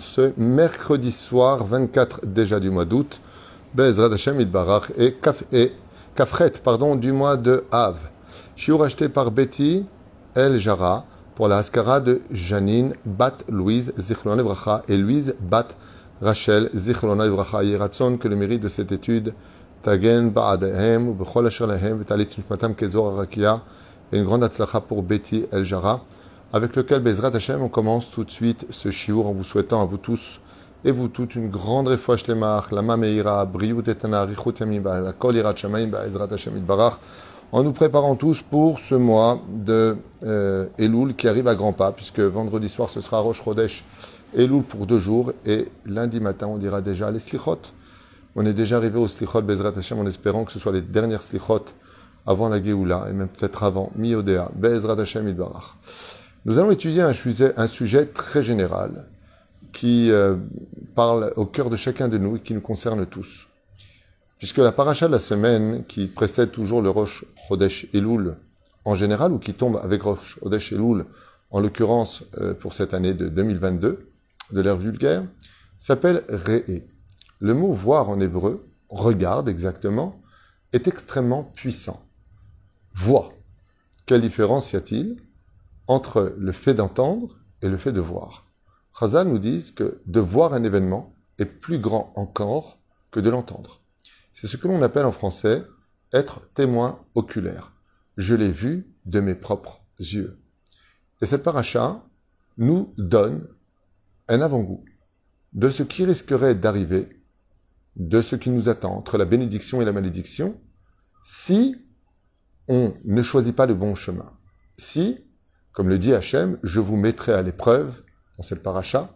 ce mercredi soir 24 déjà du mois d'août, Bezrat Hashem Idbarach et Kaf et Kafret pardon du mois de Av. Shiur acheté par Betty El Jara pour la Haskara de Janine Bat Louise Zichlon Evracha et Louise Bat Rachel Zichlon Evracha Yeratzon que le mérite de cette étude Tagen Ba'adahem ou Bechol Asher Lahem Vetalit Nishmatam Kezor Arakia et une grande atzlacha pour Betty El Jara, avec lequel Bezrat Hashem, on commence tout de suite ce shiur en vous souhaitant à vous tous et vous toutes une grande refouach lemach, la meira, briut etana, richut yamim la kol irat shamayim Bezrat Hashem itbarach, en nous préparant tous pour ce mois de euh, Elul qui arrive à grands pas, puisque vendredi soir ce sera Rosh Chodesh Elul pour deux jours, et lundi matin on dira déjà les slichot. On est déjà arrivé au slichot Bezrat Hashem en espérant que ce soit les dernières slichot avant la Géoula, et même peut-être avant, Miodea, Be'ezrat Hashem Idbarach. Nous allons étudier un sujet, très général qui euh, parle au cœur de chacun de nous et qui nous concerne tous. Puisque la paracha de la semaine, qui précède toujours le Rosh Chodesh Elul en général, ou qui tombe avec Rosh Chodesh Elul, en l'occurrence euh, pour cette année de 2022, de l'ère vulgaire, s'appelle Re'e. Le mot voir en hébreu, regarde exactement, est extrêmement puissant voix. Quelle différence y a-t-il entre le fait d'entendre et le fait de voir? Chazal nous dit que de voir un événement est plus grand encore que de l'entendre. C'est ce que l'on appelle en français être témoin oculaire. Je l'ai vu de mes propres yeux. Et cette paracha nous donne un avant-goût de ce qui risquerait d'arriver, de ce qui nous attend entre la bénédiction et la malédiction, si on ne choisit pas le bon chemin. Si, comme le dit Hachem, je vous mettrai à l'épreuve dans cette paracha,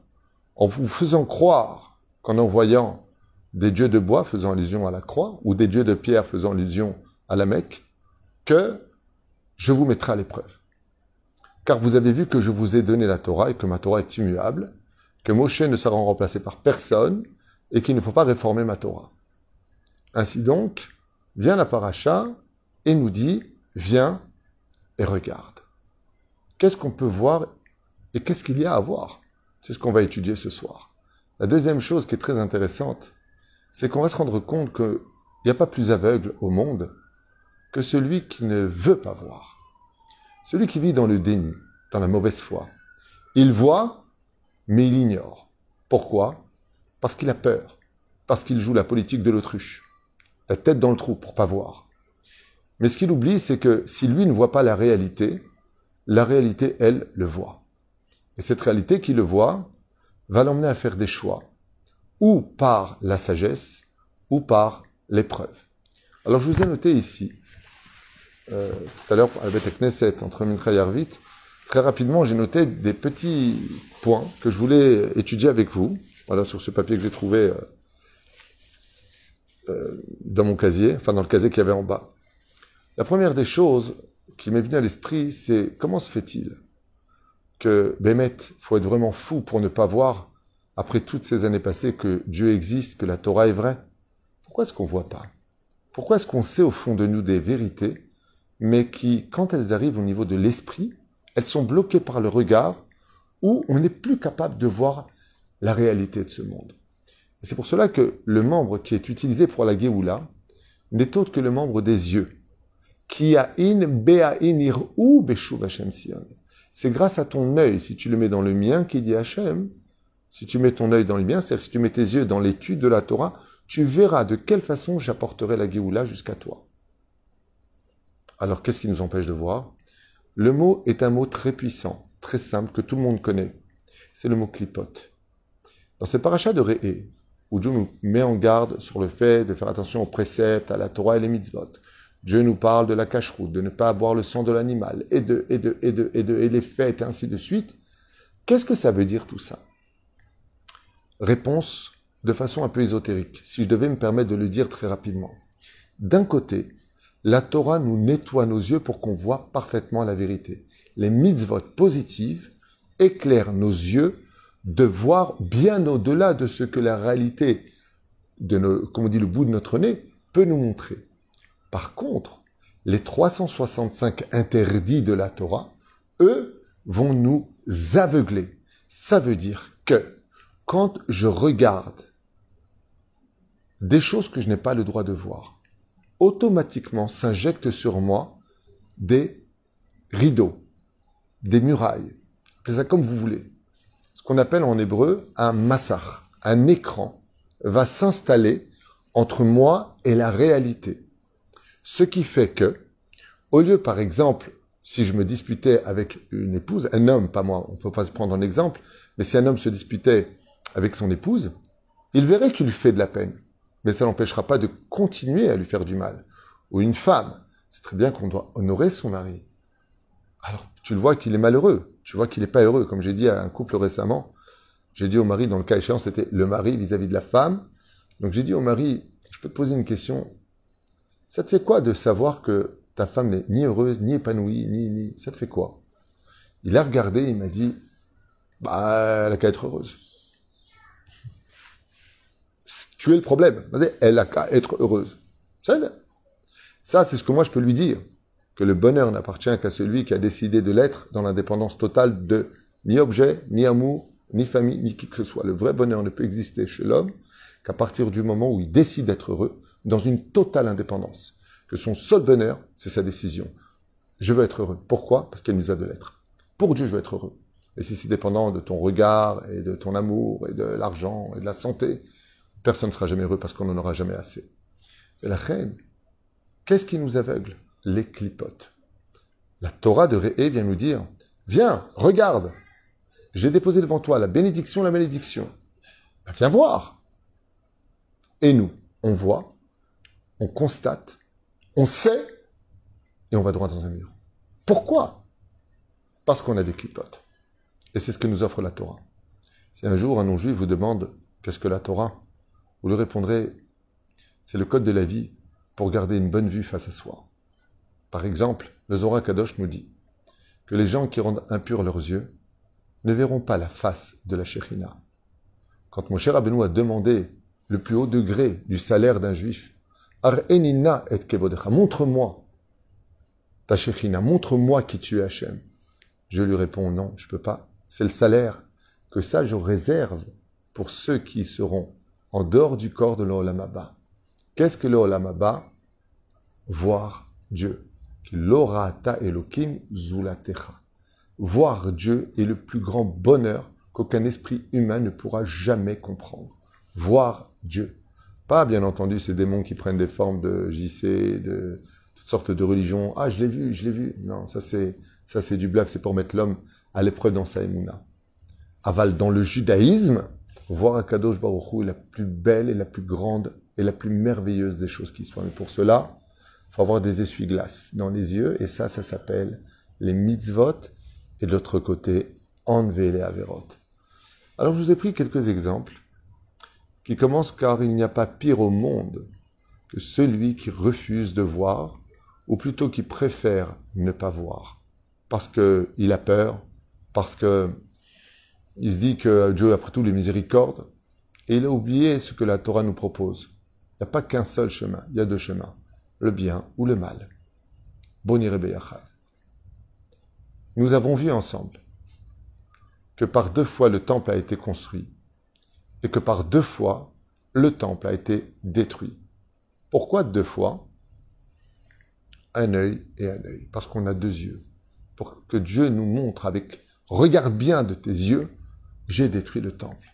en vous faisant croire qu'en envoyant des dieux de bois faisant allusion à la croix, ou des dieux de pierre faisant allusion à la Mecque, que je vous mettrai à l'épreuve. Car vous avez vu que je vous ai donné la Torah et que ma Torah est immuable, que Moshe ne sera remplacé par personne et qu'il ne faut pas réformer ma Torah. Ainsi donc, vient la paracha et nous dit, viens et regarde. Qu'est-ce qu'on peut voir et qu'est-ce qu'il y a à voir? C'est ce qu'on va étudier ce soir. La deuxième chose qui est très intéressante, c'est qu'on va se rendre compte qu'il n'y a pas plus aveugle au monde que celui qui ne veut pas voir. Celui qui vit dans le déni, dans la mauvaise foi. Il voit, mais il ignore. Pourquoi? Parce qu'il a peur. Parce qu'il joue la politique de l'autruche. La tête dans le trou pour pas voir. Mais ce qu'il oublie, c'est que si lui ne voit pas la réalité, la réalité, elle, le voit. Et cette réalité qui le voit va l'emmener à faire des choix, ou par la sagesse, ou par l'épreuve. Alors je vous ai noté ici, euh, tout à l'heure à la Knesset, entre Mincha et Arvit, très rapidement j'ai noté des petits points que je voulais étudier avec vous, voilà sur ce papier que j'ai trouvé euh, euh, dans mon casier, enfin dans le casier qu'il y avait en bas. La première des choses qui m'est venue à l'esprit, c'est comment se fait-il que Bémet, faut être vraiment fou pour ne pas voir, après toutes ces années passées, que Dieu existe, que la Torah est vraie? Pourquoi est-ce qu'on ne voit pas? Pourquoi est-ce qu'on sait au fond de nous des vérités, mais qui, quand elles arrivent au niveau de l'esprit, elles sont bloquées par le regard, où on n'est plus capable de voir la réalité de ce monde? C'est pour cela que le membre qui est utilisé pour la Géoula n'est autre que le membre des yeux. C'est grâce à ton œil, si tu le mets dans le mien, qui dit Hachem, si tu mets ton œil dans le mien, c'est-à-dire si tu mets tes yeux dans l'étude de la Torah, tu verras de quelle façon j'apporterai la Géoula jusqu'à toi. Alors qu'est-ce qui nous empêche de voir? Le mot est un mot très puissant, très simple, que tout le monde connaît. C'est le mot clipote. Dans cette paracha de Réé, où Dieu nous met en garde sur le fait de faire attention aux préceptes, à la Torah et les mitzvot, Dieu nous parle de la cacheroute, de ne pas boire le sang de l'animal, et de, et de, et de, et de, et les fêtes, et ainsi de suite. Qu'est-ce que ça veut dire tout ça? Réponse de façon un peu ésotérique, si je devais me permettre de le dire très rapidement. D'un côté, la Torah nous nettoie nos yeux pour qu'on voit parfaitement la vérité. Les mitzvot positives éclairent nos yeux de voir bien au-delà de ce que la réalité, comme on dit, le bout de notre nez, peut nous montrer. Par contre, les 365 interdits de la Torah, eux, vont nous aveugler. Ça veut dire que quand je regarde des choses que je n'ai pas le droit de voir, automatiquement s'injectent sur moi des rideaux, des murailles, appelez ça comme vous voulez. Ce qu'on appelle en hébreu un massar, un écran, va s'installer entre moi et la réalité. Ce qui fait que, au lieu, par exemple, si je me disputais avec une épouse, un homme, pas moi, on ne peut pas se prendre un exemple, mais si un homme se disputait avec son épouse, il verrait qu'il fait de la peine, mais ça n'empêchera pas de continuer à lui faire du mal. Ou une femme, c'est très bien qu'on doit honorer son mari. Alors, tu le vois qu'il est malheureux, tu vois qu'il n'est pas heureux. Comme j'ai dit à un couple récemment, j'ai dit au mari, dans le cas échéant, c'était le mari vis-à-vis de la femme. Donc j'ai dit au mari, je peux te poser une question. Ça te fait quoi de savoir que ta femme n'est ni heureuse, ni épanouie, ni, ni... Ça te fait quoi? Il a regardé, il m'a dit, bah, elle a qu'à être heureuse. Tu es le problème. Elle a qu'à être heureuse. Ça, c'est ce que moi je peux lui dire. Que le bonheur n'appartient qu'à celui qui a décidé de l'être dans l'indépendance totale de ni objet, ni amour, ni famille, ni qui que ce soit. Le vrai bonheur ne peut exister chez l'homme qu'à partir du moment où il décide d'être heureux, dans une totale indépendance. Que son seul bonheur, c'est sa décision. Je veux être heureux. Pourquoi? Parce qu'elle nous a de l'être. Pour Dieu, je veux être heureux. Et si c'est dépendant de ton regard et de ton amour et de l'argent et de la santé, personne ne sera jamais heureux parce qu'on n'en aura jamais assez. Et la reine, qu'est-ce qui nous aveugle? Les clipotes. La Torah de Réé vient nous dire, viens, regarde, j'ai déposé devant toi la bénédiction, la malédiction. Ben, viens voir. Et nous, on voit, on constate, on sait, et on va droit dans un mur. Pourquoi? Parce qu'on a des clipotes. Et c'est ce que nous offre la Torah. Si un jour un non-juif vous demande qu'est-ce que la Torah, vous lui répondrez c'est le code de la vie pour garder une bonne vue face à soi. Par exemple, le Zohar Kadosh nous dit que les gens qui rendent impurs leurs yeux ne verront pas la face de la Shekhinah. Quand mon cher Abenou a demandé le plus haut degré du salaire d'un juif, Ar enina et kebodecha, montre-moi ta Shekhinah, montre-moi qui tu es Hachem. Je lui réponds non, je peux pas. C'est le salaire que ça je réserve pour ceux qui seront en dehors du corps de l'Olamaba. Qu'est-ce que l'Olamaba Voir Dieu. L'orata Elohim zulatecha. Voir Dieu est le plus grand bonheur qu'aucun esprit humain ne pourra jamais comprendre. Voir Dieu. Pas, bien entendu, ces démons qui prennent des formes de JC, de toutes sortes de religions. Ah, je l'ai vu, je l'ai vu. Non, ça c'est, ça c'est du bluff, c'est pour mettre l'homme à l'épreuve dans sa émouna. Aval, dans le judaïsme, voir Akadosh Baruch est la plus belle et la plus grande et la plus merveilleuse des choses qui soient. Mais pour cela, faut avoir des essuie-glaces dans les yeux, et ça, ça s'appelle les mitzvot et de l'autre côté, enlever les averot. Alors je vous ai pris quelques exemples qui commencent car il n'y a pas pire au monde que celui qui refuse de voir, ou plutôt qui préfère ne pas voir, parce qu'il a peur, parce que il se dit que Dieu, après tout, les miséricordes, et il a oublié ce que la Torah nous propose. Il n'y a pas qu'un seul chemin, il y a deux chemins, le bien ou le mal. Beyachad. Nous avons vu ensemble que par deux fois le temple a été construit et que par deux fois le temple a été détruit. Pourquoi deux fois? Un œil et un œil. Parce qu'on a deux yeux. Pour que Dieu nous montre avec regarde bien de tes yeux, j'ai détruit le temple.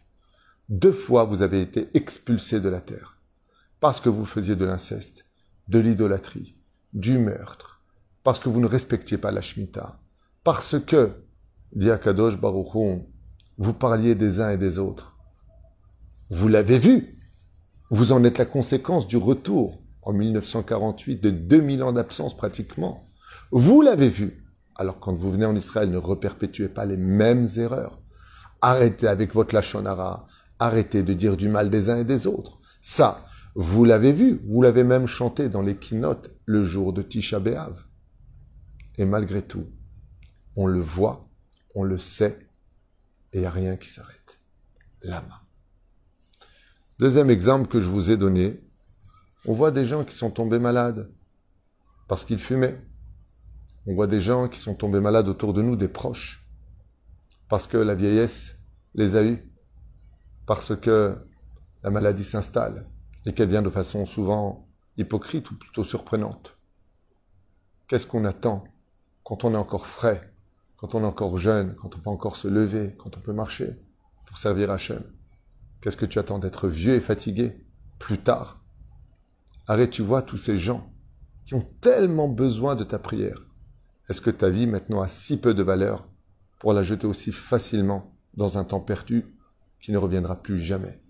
Deux fois vous avez été expulsés de la terre. Parce que vous faisiez de l'inceste, de l'idolâtrie, du meurtre, parce que vous ne respectiez pas la Shemitah, parce que, dit Akadosh Baruchon, vous parliez des uns et des autres. Vous l'avez vu. Vous en êtes la conséquence du retour en 1948 de 2000 ans d'absence pratiquement. Vous l'avez vu. Alors quand vous venez en Israël, ne reperpétuez pas les mêmes erreurs. Arrêtez avec votre lachonara. Arrêtez de dire du mal des uns et des autres. Ça, vous l'avez vu. Vous l'avez même chanté dans les keynotes le jour de Tisha B'Av. Et malgré tout, on le voit, on le sait, et il n'y a rien qui s'arrête. Lama. Deuxième exemple que je vous ai donné, on voit des gens qui sont tombés malades parce qu'ils fumaient. On voit des gens qui sont tombés malades autour de nous, des proches, parce que la vieillesse les a eus, parce que la maladie s'installe et qu'elle vient de façon souvent hypocrite ou plutôt surprenante. Qu'est-ce qu'on attend quand on est encore frais, quand on est encore jeune, quand on peut encore se lever, quand on peut marcher pour servir Hachem? Qu'est-ce que tu attends d'être vieux et fatigué plus tard? Arrête, tu vois tous ces gens qui ont tellement besoin de ta prière. Est-ce que ta vie maintenant a si peu de valeur pour la jeter aussi facilement dans un temps perdu qui ne reviendra plus jamais?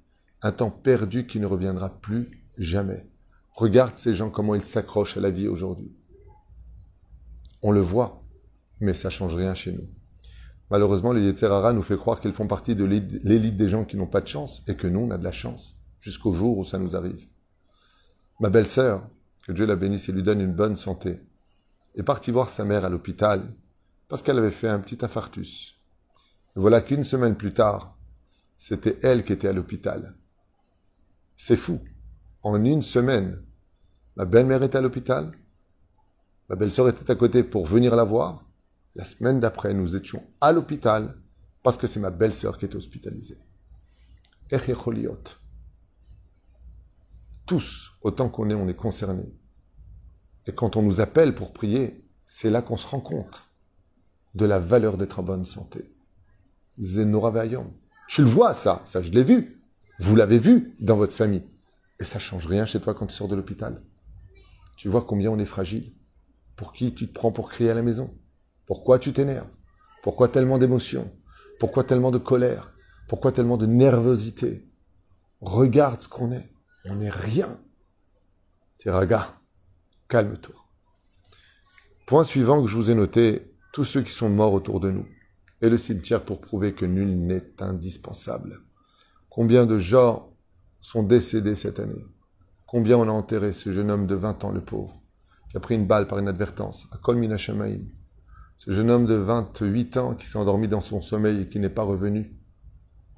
Un temps perdu qui ne reviendra plus jamais. Regarde ces gens comment ils s'accrochent à la vie aujourd'hui. On le voit, mais ça change rien chez nous. Malheureusement, les Yetzerara nous fait croire qu'ils font partie de l'élite des gens qui n'ont pas de chance et que nous, on a de la chance, jusqu'au jour où ça nous arrive. Ma belle-sœur, que Dieu la bénisse et lui donne une bonne santé, est partie voir sa mère à l'hôpital parce qu'elle avait fait un petit infarctus. voilà qu'une semaine plus tard, c'était elle qui était à l'hôpital. C'est fou. En une semaine, ma belle-mère était à l'hôpital, ma belle-sœur était à côté pour venir la voir, la semaine d'après, nous étions à l'hôpital parce que c'est ma belle-sœur qui était hospitalisée. Tous, autant qu'on est, on est concernés. Et quand on nous appelle pour prier, c'est là qu'on se rend compte de la valeur d'être en bonne santé. Zenoravayom. Je le vois, ça, ça je l'ai vu. Vous l'avez vu dans votre famille. Et ça change rien chez toi quand tu sors de l'hôpital. Tu vois combien on est fragile. Pour qui tu te prends pour crier à la maison pourquoi tu t'énerves? Pourquoi tellement d'émotions? Pourquoi tellement de colère? Pourquoi tellement de nervosité? Regarde ce qu'on est. On n'est rien. Tiraga, calme-toi. Point suivant que je vous ai noté, tous ceux qui sont morts autour de nous, et le cimetière pour prouver que nul n'est indispensable. Combien de gens sont décédés cette année? Combien on a enterré ce jeune homme de 20 ans, le pauvre, qui a pris une balle par inadvertance, à Kol Minashamaim, ce jeune homme de 28 ans qui s'est endormi dans son sommeil et qui n'est pas revenu.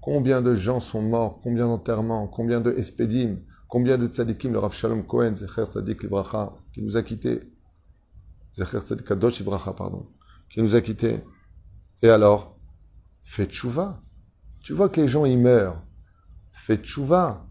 Combien de gens sont morts, combien d'enterrements, combien de espédim, combien de tzadikim, le Rav Shalom Cohen, Zecher Tzadik Libracha, qui nous a quittés. Zecher Tzadik Kadosh Libracha, pardon, qui nous a quittés. Et alors, fais tchouva. Tu vois que les gens y meurent. Fais tchouva.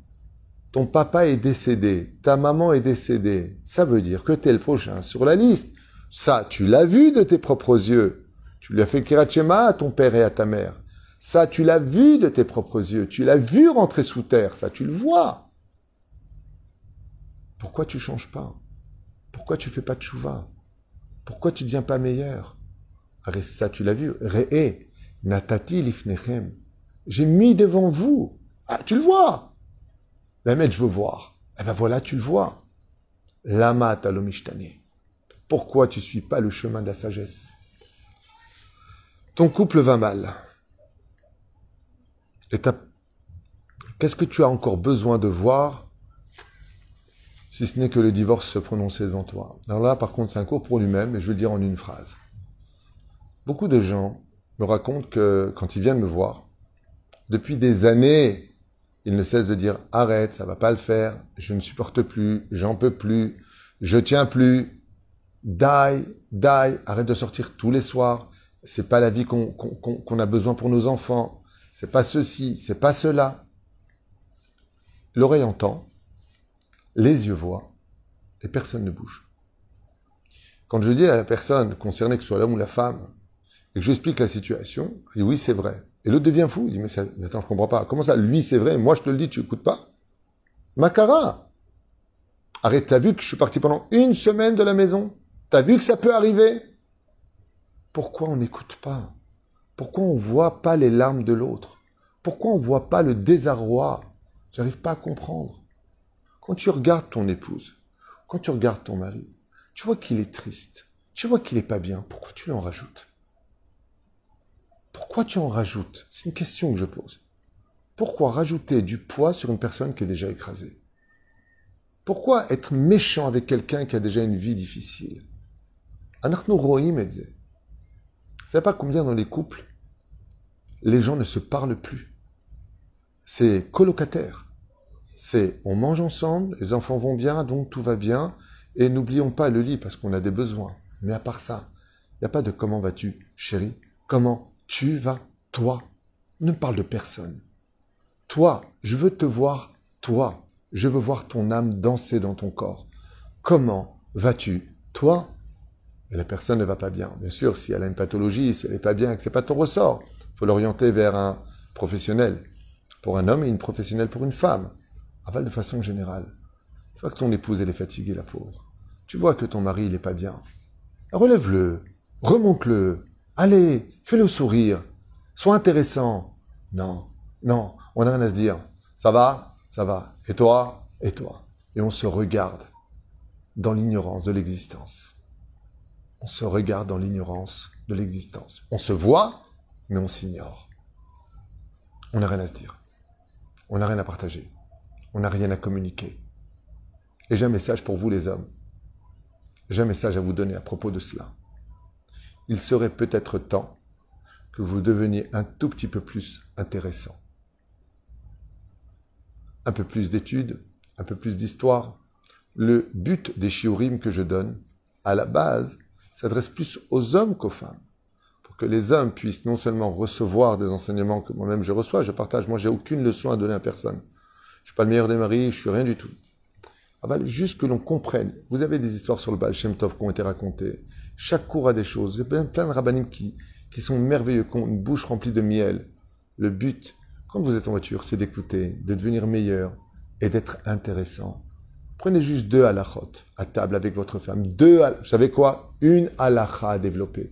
Ton papa est décédé, ta maman est décédée. Ça veut dire que tu es le prochain sur la liste. Ça, tu l'as vu de tes propres yeux. Tu lui as fait kirachema à ton père et à ta mère. Ça, tu l'as vu de tes propres yeux. Tu l'as vu rentrer sous terre. Ça, tu le vois. Pourquoi tu changes pas? Pourquoi tu fais pas de chouva? Pourquoi tu ne deviens pas meilleur? Ça, tu l'as vu. Re'e, natati lifnechem. J'ai mis devant vous. Ah, tu le vois. Mais je veux voir. Eh ben voilà, tu le vois. Lama talomishtane. Pourquoi tu ne suis pas le chemin de la sagesse? Ton couple va mal. Et qu'est-ce que tu as encore besoin de voir si ce n'est que le divorce se prononcer devant toi? Alors là, par contre, c'est un cours pour lui-même, et je vais le dire en une phrase. Beaucoup de gens me racontent que quand ils viennent me voir, depuis des années, ils ne cessent de dire arrête, ça va pas le faire, je ne supporte plus, j'en peux plus, je tiens plus, Die, die, arrête de sortir tous les soirs. C'est pas la vie qu'on a besoin pour nos enfants. C'est pas ceci, c'est pas cela. L'oreille entend, les yeux voient, et personne ne bouge. Quand je dis à la personne concernée, que ce soit l'homme ou la femme, et que j'explique la situation, il dit oui, c'est vrai. Et l'autre devient fou. Il dit mais, ça, attends, je comprends pas. Comment ça, lui, c'est vrai, moi je te le dis, tu écoutes pas? Macara Arrête, t'as vu que je suis parti pendant une semaine de la maison? T'as vu que ça peut arriver? Pourquoi on n'écoute pas? Pourquoi on ne voit pas les larmes de l'autre? Pourquoi on ne voit pas le désarroi? J'arrive pas à comprendre. Quand tu regardes ton épouse, quand tu regardes ton mari, tu vois qu'il est triste, tu vois qu'il n'est pas bien, pourquoi tu lui en rajoutes? Pourquoi tu en rajoutes? C'est une question que je pose. Pourquoi rajouter du poids sur une personne qui est déjà écrasée? Pourquoi être méchant avec quelqu'un qui a déjà une vie difficile? Savez pas combien dans les couples, les gens ne se parlent plus. C'est colocataire. C'est on mange ensemble, les enfants vont bien, donc tout va bien. Et n'oublions pas le lit parce qu'on a des besoins. Mais à part ça, il n'y a pas de comment vas-tu, chérie Comment tu vas toi? Ne parle de personne. Toi, je veux te voir, toi. Je veux voir ton âme danser dans ton corps. Comment vas-tu, toi? Et la personne ne va pas bien. Bien sûr, si elle a une pathologie, si elle n'est pas bien, que ce n'est pas ton ressort, il faut l'orienter vers un professionnel pour un homme et une professionnelle pour une femme. Aval de façon générale. Tu vois que ton épouse, elle est fatiguée, la pauvre. Tu vois que ton mari, il n'est pas bien. Relève-le, remonte-le, allez, fais-le sourire, sois intéressant. Non, non, on n'a rien à se dire. Ça va? Ça va. Et toi? Et toi? Et on se regarde dans l'ignorance de l'existence. On se regarde dans l'ignorance de l'existence. On se voit, mais on s'ignore. On n'a rien à se dire. On n'a rien à partager. On n'a rien à communiquer. Et j'ai un message pour vous les hommes. J'ai un message à vous donner à propos de cela. Il serait peut-être temps que vous deveniez un tout petit peu plus intéressant. Un peu plus d'études, un peu plus d'histoire. Le but des shiurim que je donne, à la base, s'adresse plus aux hommes qu'aux femmes. Pour que les hommes puissent non seulement recevoir des enseignements que moi-même je reçois, je partage, moi j'ai aucune leçon à donner à personne. Je suis pas le meilleur des maris, je suis rien du tout. Ah juste que l'on comprenne. Vous avez des histoires sur le Baal Shem Tov qui ont été racontées. Chaque cours a des choses. Il y plein de rabbinim qui, qui sont merveilleux, qui ont une bouche remplie de miel. Le but, quand vous êtes en voiture, c'est d'écouter, de devenir meilleur et d'être intéressant. Prenez juste deux halachot à table avec votre femme. Deux, vous savez quoi? Une halacha à développer.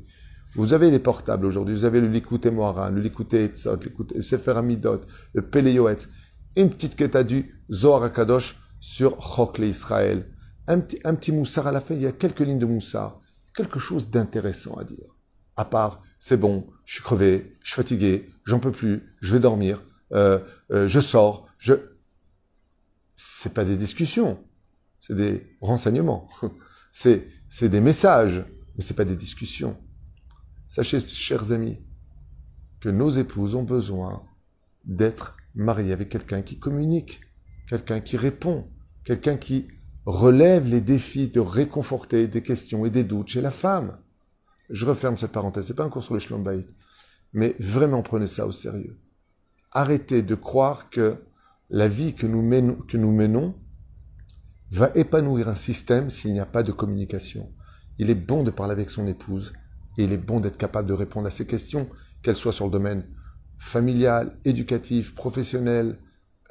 Vous avez les portables aujourd'hui, vous avez le Likuté Moharan, le Likuté Etzot, le Sefer Amidot, le Peleyoetz, une petite quête du Zohar Akadosh sur Chokle Israël. Un petit, un petit moussard à la fin, il y a quelques lignes de moussard, quelque chose d'intéressant à dire. À part, c'est bon, je suis crevé, je suis fatigué, j'en peux plus, je vais dormir, euh, euh, je sors, je... C'est pas des discussions, c'est des renseignements, c'est, c'est des messages, mais c'est pas des discussions. Sachez, chers amis, que nos épouses ont besoin d'être mariées avec quelqu'un qui communique, quelqu'un qui répond, quelqu'un qui relève les défis de réconforter des questions et des doutes chez la femme. Je referme cette parenthèse, c'est pas un cours sur le Shlombaït, mais vraiment prenez ça au sérieux. Arrêtez de croire que la vie que nous que nous menons va épanouir un système s'il n'y a pas de communication. Il est bon de parler avec son épouse et il est bon d'être capable de répondre à ces questions, qu'elles soient sur le domaine familial, éducatif, professionnel,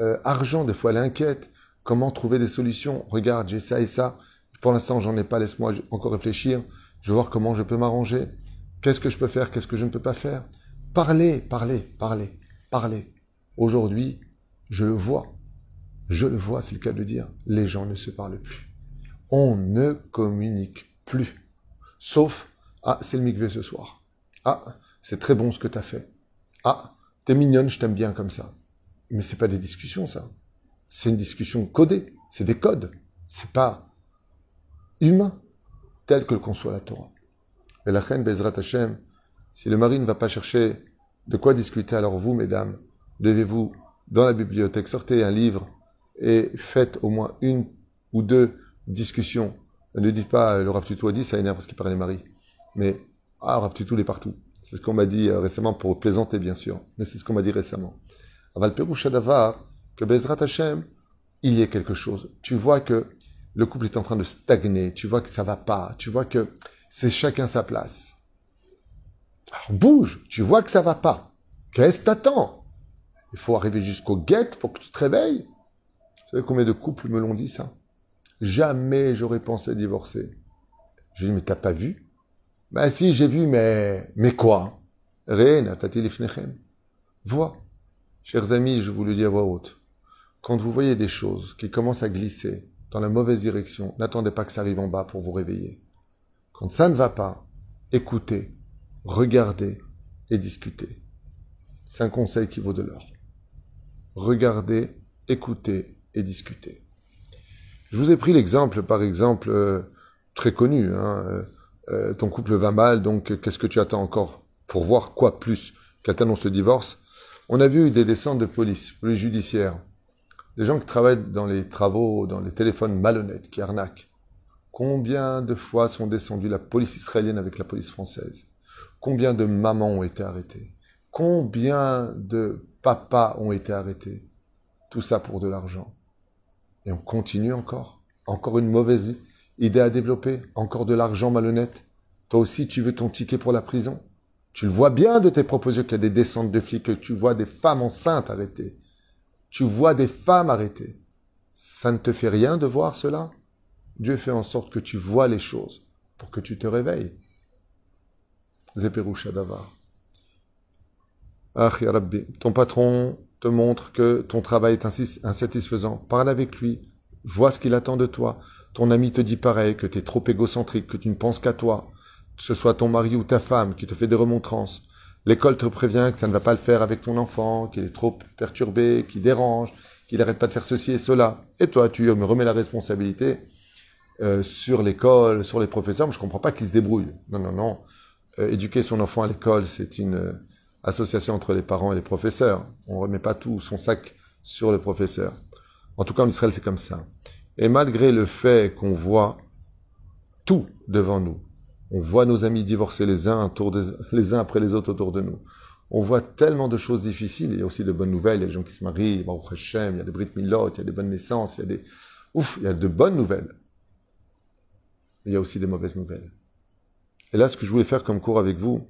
euh, argent, des fois elle inquiète. Comment trouver des solutions? Regarde, j'ai ça et ça. Pour l'instant, j'en ai pas, laisse-moi encore réfléchir. Je vais voir comment je peux m'arranger. Qu'est-ce que je peux faire? Qu'est-ce que je ne peux pas faire? Parlez, parlez, parlez, parlez. Aujourd'hui, je le vois. Je le vois, c'est le cas de dire. Les gens ne se parlent plus. On ne communique plus. Sauf, ah, c'est le mikvé ce soir. Ah, c'est très bon ce que tu as fait. Ah, t'es mignonne, je t'aime bien comme ça. Mais c'est pas des discussions, ça. C'est une discussion codée. C'est des codes. C'est pas humain tel que le conçoit la Torah. Et la reine Bezrat Hashem, si le mari ne va pas chercher de quoi discuter, alors vous, mesdames, devez-vous, dans la bibliothèque, sortez un livre et faites au moins une ou deux discussions. Ne dites pas, le Rav Tutu a dit, ça énerve parce qu'il parle des maris. Mais, ah, Rav Tutu, il est partout. C'est ce qu'on m'a dit euh, récemment pour plaisanter, bien sûr. Mais c'est ce qu'on m'a dit récemment. Aval Perouchadavar, que Bezrat Hashem, il y ait quelque chose. Tu vois que le couple est en train de stagner, tu vois que ça va pas, tu vois que c'est chacun sa place. Alors bouge, tu vois que ça va pas. Qu'est-ce que t'attends? Il faut arriver jusqu'au guet pour que tu te réveilles. Vous savez combien de couples me l'ont dit ça? Jamais j'aurais pensé divorcer. Je lui dis, mais t'as pas vu? Ben si, j'ai vu, mais... Mais quoi? Vois. Chers amis, je vous le dis à voix haute. Quand vous voyez des choses qui commencent à glisser dans la mauvaise direction, n'attendez pas que ça arrive en bas pour vous réveiller. Quand ça ne va pas, écoutez, regardez et discutez. C'est un conseil qui vaut de l'or. Regardez, écoutez et discutez. Je vous ai pris l'exemple, par exemple, euh, très connu. Hein, euh, euh, ton couple va mal, donc qu'est-ce que tu attends encore pour voir quoi plus qu'elle t'annonce le divorce? On a vu des descentes de police, police judiciaire, des gens qui travaillent dans les travaux, dans les téléphones malhonnêtes, qui arnaquent. Combien de fois sont descendus la police israélienne avec la police française? Combien de mamans ont été arrêtées? Combien de papas ont été arrêtés? Tout ça pour de l'argent. Et on continue encore. Encore une mauvaise idée à développer. Encore de l'argent malhonnête. Toi aussi, tu veux ton ticket pour la prison Tu le vois bien de tes propositions qu'il y a des descentes de flics, que tu vois des femmes enceintes arrêtées. Tu vois des femmes arrêtées. Ça ne te fait rien de voir cela? Dieu fait en sorte que tu vois les choses pour que tu te réveilles. Zeperusha Davar. Ah, Rabbi, ton patron te montre que ton travail est insatisfaisant. Parle avec lui. Vois ce qu'il attend de toi. Ton ami te dit pareil, que tu es trop égocentrique, que tu ne penses qu'à toi. Que ce soit ton mari ou ta femme qui te fait des remontrances. L'école te prévient que ça ne va pas le faire avec ton enfant, qu'il est trop perturbé, qu'il dérange, qu'il n'arrête pas de faire ceci et cela. Et toi, tu me remets la responsabilité euh, sur l'école, sur les professeurs. Mais je comprends pas qu'ils se débrouillent. Non, non, non. Euh, éduquer son enfant à l'école, c'est une association entre les parents et les professeurs. On ne remet pas tout son sac sur le professeur. En tout cas, en Israël, c'est comme ça. Et malgré le fait qu'on voit tout devant nous, on voit nos amis divorcer les uns, les uns après les autres autour de nous. On voit tellement de choses difficiles. Il y a aussi de bonnes nouvelles. Il y a des gens qui se marient, Baruch Hashem, il y a des Brit Milot, il y a des bonnes naissances, il y a des... Ouf, il y a de bonnes nouvelles. il y a aussi des mauvaises nouvelles. Et là, ce que je voulais faire comme cours avec vous,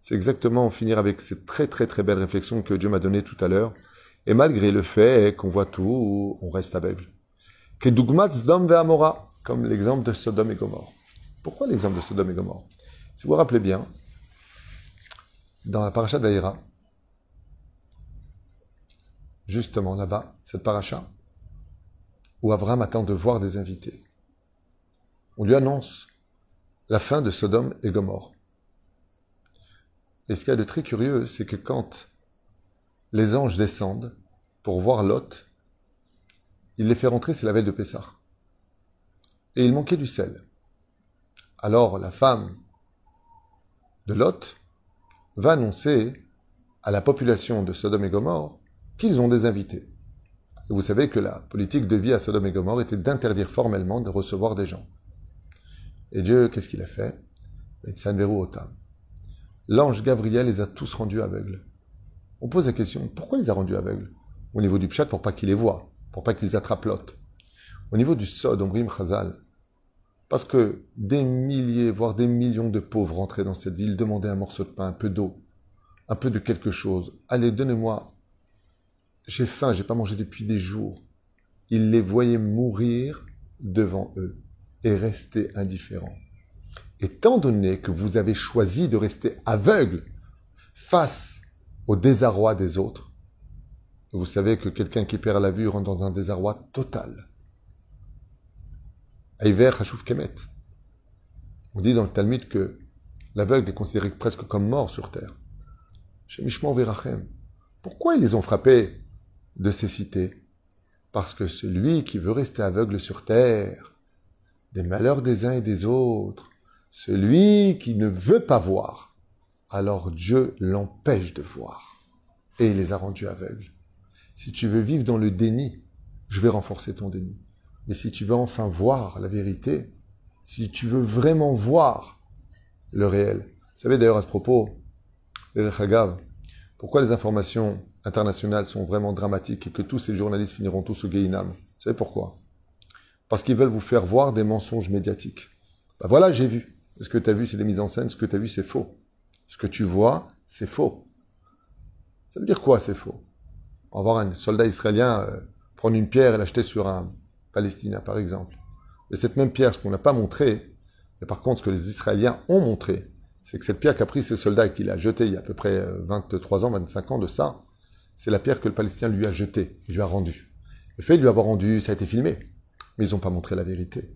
c'est exactement en finir avec cette très très très belle réflexion que Dieu m'a donnée tout à l'heure. Et malgré le fait qu'on voit tout, on reste aveugle. comme l'exemple de Sodome et Gomorre. Pourquoi l'exemple de Sodome et Gomorre Si vous vous rappelez bien, dans la paracha d'Aïra, justement là-bas, cette paracha, où Abraham attend de voir des invités, on lui annonce la fin de Sodome et Gomorre. Et ce qu'il y a de très curieux, c'est que quand les anges descendent pour voir Lot, il les fait rentrer, c'est la veille de Pessah. Et il manquait du sel. Alors la femme de Lot va annoncer à la population de Sodome et Gomorre qu'ils ont des invités. Et vous savez que la politique de vie à Sodome et Gomorre était d'interdire formellement de recevoir des gens. Et Dieu, qu'est-ce qu'il a fait? L'ange Gabriel les a tous rendus aveugles. On pose la question, pourquoi les a rendus aveugles? Au niveau du pchat, pour pas qu'ils les voient, pour pas qu'ils attrapent Lot. Au niveau du Sod, Omrim Chazal, parce que des milliers, voire des millions de pauvres rentraient dans cette ville, demandaient un morceau de pain, un peu d'eau, un peu de quelque chose. Allez, donnez-moi. J'ai faim, j'ai pas mangé depuis des jours. Ils les voyaient mourir devant eux et rester indifférent. Étant donné que vous avez choisi de rester aveugle face au désarroi des autres, vous savez que quelqu'un qui perd la vue rentre dans un désarroi total. Aiver Hashouf Kemet. On dit dans le Talmud que l'aveugle est considéré presque comme mort sur terre. Chez Mishmon Verachem. Pourquoi ils les ont frappés de cécité Parce que celui qui veut rester aveugle sur terre, des malheurs des uns et des autres, celui qui ne veut pas voir, alors Dieu l'empêche de voir. Et il les a rendus aveugles. Si tu veux vivre dans le déni, je vais renforcer ton déni. Mais si tu veux enfin voir la vérité, si tu veux vraiment voir le réel. Vous savez d'ailleurs à ce propos, pourquoi les informations internationales sont vraiment dramatiques et que tous ces journalistes finiront tous au Guéinam Vous savez pourquoi? Parce qu'ils veulent vous faire voir des mensonges médiatiques. Ben voilà, j'ai vu. Ce que tu as vu, c'est des mises en scène. Ce que tu as vu, c'est faux. Ce que tu vois, c'est faux. Ça veut dire quoi, c'est faux? On va voir un soldat israélien euh, prendre une pierre et l'acheter sur un Palestinien, par exemple. Et cette même pierre, ce qu'on n'a pas montré, mais par contre, ce que les Israéliens ont montré, c'est que cette pierre qu'a pris ce soldat et qu'il a jeté il y a à peu près 23 euh, ans, 25 ans de ça, c'est la pierre que le Palestinien lui a jetée, lui a rendue. Le fait de lui avoir rendu, ça a été filmé mais ils n'ont pas montré la vérité.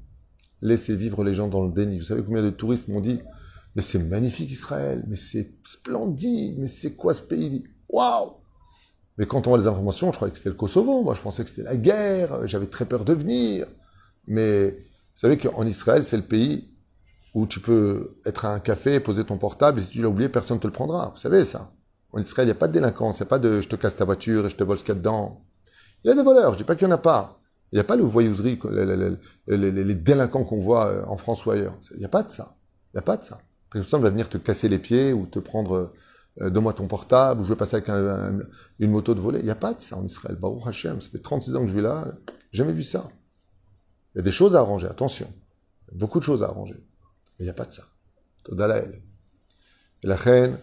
Laissez vivre les gens dans le déni. Vous savez combien de touristes m'ont dit Mais c'est magnifique Israël, mais c'est splendide, mais c'est quoi ce pays? Waouh Mais quand on voit les informations, je croyais que c'était le Kosovo, moi je pensais que c'était la guerre, j'avais très peur de venir. Mais vous savez qu'en Israël, c'est le pays où tu peux être à un café, poser ton portable, et si tu l'as oublié, personne ne te le prendra. Vous savez ça En Israël, il n'y a pas de délinquance, il n'y a pas de je te casse ta voiture et je te vole ce qu'il y a dedans. Il y a des voleurs, je dis pas qu'il n'y en a pas. Il n'y a pas le voyouserie, les, délinquants qu'on voit euh, en France ou ailleurs. Il n'y a pas de ça. Il n'y a pas de ça. Personne va venir te casser les pieds ou te prendre euh, donne-moi ton portable, ou je veux passer avec une moto de volet. Il n'y a pas de ça en Israël. Baruch Hashem, ça fait 36 ans que je vis là, jamais vu ça. Il y a des choses à arranger, attention. Il y a beaucoup de choses à arranger. Mais il n'y a pas de ça. Todalael. La reine,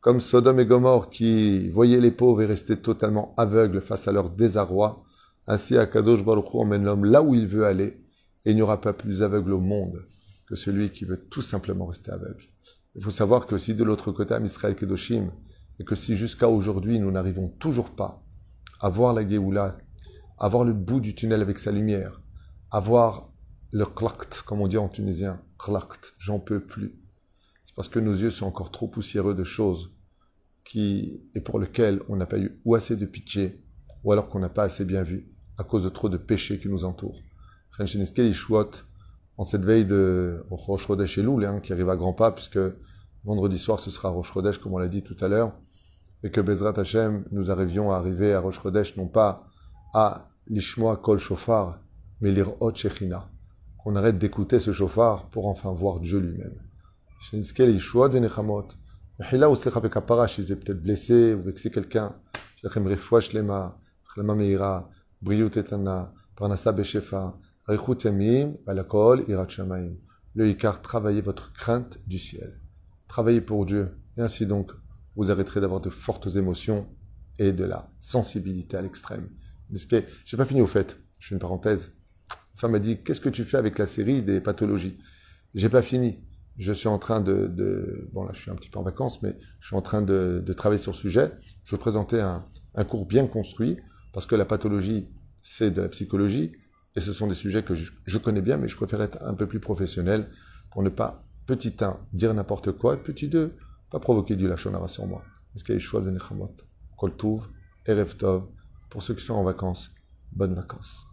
comme Sodome et Gomorre qui voyaient les pauvres et restaient totalement aveugles face à leur désarroi, ainsi Akadosh Baruch Hu emmène l'homme là où il veut aller, et il n'y aura pas plus aveugle au monde que celui qui veut tout simplement rester aveugle. Il faut savoir que si de l'autre côté, à Israël Kedoshim, et que si jusqu'à aujourd'hui nous n'arrivons toujours pas à voir la Géoula, à voir le bout du tunnel avec sa lumière, à voir le klakt, comme on dit en tunisien, klakt, j'en peux plus. C'est parce que nos yeux sont encore trop poussiéreux de choses qui, et pour lesquels on n'a pas eu ou assez de pitié, ou alors qu'on n'a pas assez bien vu, à cause de trop de péchés qui nous entourent. En cette veille de Rosh Chodesh Elul, hein, qui arrive à grands pas, puisque vendredi soir ce sera Rosh Chodesh, comme on l'a dit tout à l'heure, et que Bezrat Hashem, nous arrivions à arriver à Rosh Chodesh, non pas à l'Ishmoa Kol Shofar, mais l'Irot Shechina. Qu'on arrête d'écouter ce chauffard pour enfin voir Dieu lui-même. Shenizkel Yishua Denechamot. Mechila ou Slecha Bekapara, s'ils peut-être blessés ou vexé quelqu'un. Shlachem Refoua Shlema, Chlema Meira, Briut Etana, Parnasa Beshefa, Arichut Yamim, Balakol, Irat. Le Ikar, travaillez votre crainte du ciel. Travaillez pour Dieu. Et ainsi donc, vous arrêterez d'avoir de fortes émotions et de la sensibilité à l'extrême. J'ai pas fini au fait. Je fais une parenthèse. La femme m'a dit, qu'est-ce que tu fais avec la série des pathologies? J'ai pas fini je suis en train de, bon là je suis un petit peu en vacances, mais je suis en train de, travailler sur le sujet. Je présenter un, un, cours bien construit, parce que la pathologie, c'est de la psychologie, et ce sont des sujets que je, connais bien, mais je préfère être un peu plus professionnel pour ne pas, petit 1, dire n'importe quoi, et petit 2, pas provoquer du lachonara sur moi. Est-ce qu'il y a choix de Nechamot Kol Erev Tov, pour ceux qui sont en vacances, bonnes vacances.